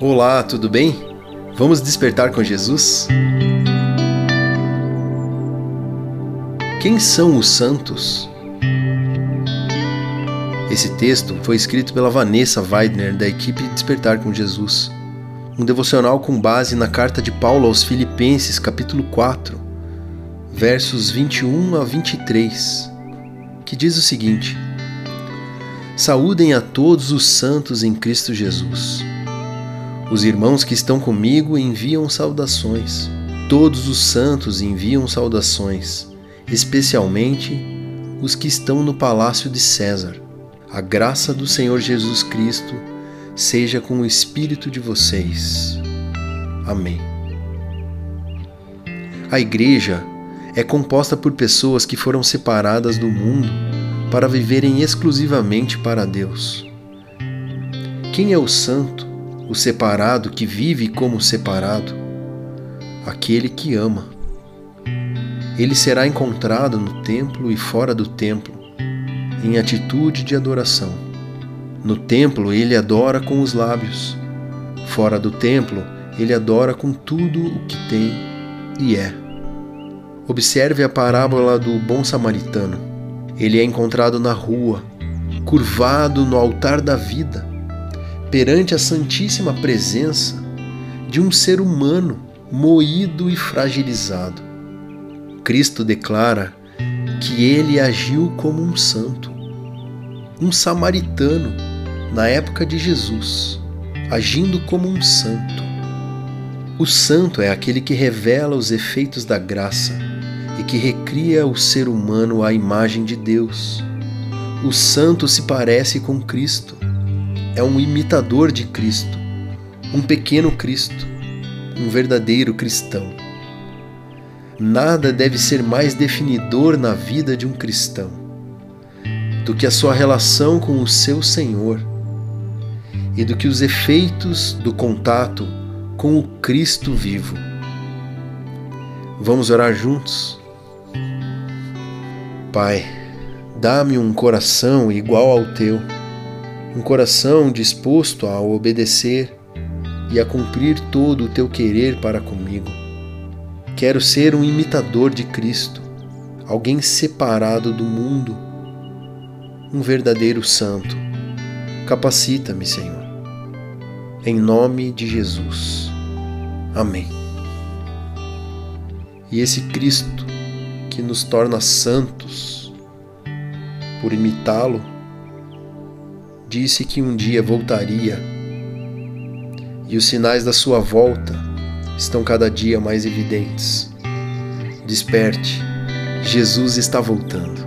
Olá, tudo bem? Vamos despertar com Jesus? Quem são os santos? Esse texto foi escrito pela Vanessa Weidner, da equipe Despertar com Jesus. Um devocional com base na carta de Paulo aos Filipenses, capítulo 4, versos 21 a 23, que diz o seguinte: Saúdem a todos os santos em Cristo Jesus. Os irmãos que estão comigo enviam saudações. Todos os santos enviam saudações, especialmente os que estão no palácio de César. A graça do Senhor Jesus Cristo seja com o espírito de vocês. Amém. A igreja é composta por pessoas que foram separadas do mundo para viverem exclusivamente para Deus. Quem é o santo? O separado que vive como separado, aquele que ama. Ele será encontrado no templo e fora do templo, em atitude de adoração. No templo ele adora com os lábios, fora do templo ele adora com tudo o que tem e é. Observe a parábola do bom samaritano. Ele é encontrado na rua, curvado no altar da vida perante a santíssima presença de um ser humano moído e fragilizado. Cristo declara que ele agiu como um santo, um samaritano na época de Jesus, agindo como um santo. O santo é aquele que revela os efeitos da graça e que recria o ser humano à imagem de Deus. O santo se parece com Cristo é um imitador de Cristo, um pequeno Cristo, um verdadeiro cristão. Nada deve ser mais definidor na vida de um cristão do que a sua relação com o seu Senhor e do que os efeitos do contato com o Cristo vivo. Vamos orar juntos? Pai, dá-me um coração igual ao teu um coração disposto a obedecer e a cumprir todo o teu querer para comigo. Quero ser um imitador de Cristo, alguém separado do mundo, um verdadeiro santo. Capacita-me, Senhor. Em nome de Jesus. Amém. E esse Cristo que nos torna santos por imitá-lo disse que um dia voltaria e os sinais da sua volta estão cada dia mais evidentes. Desperte, Jesus está voltando.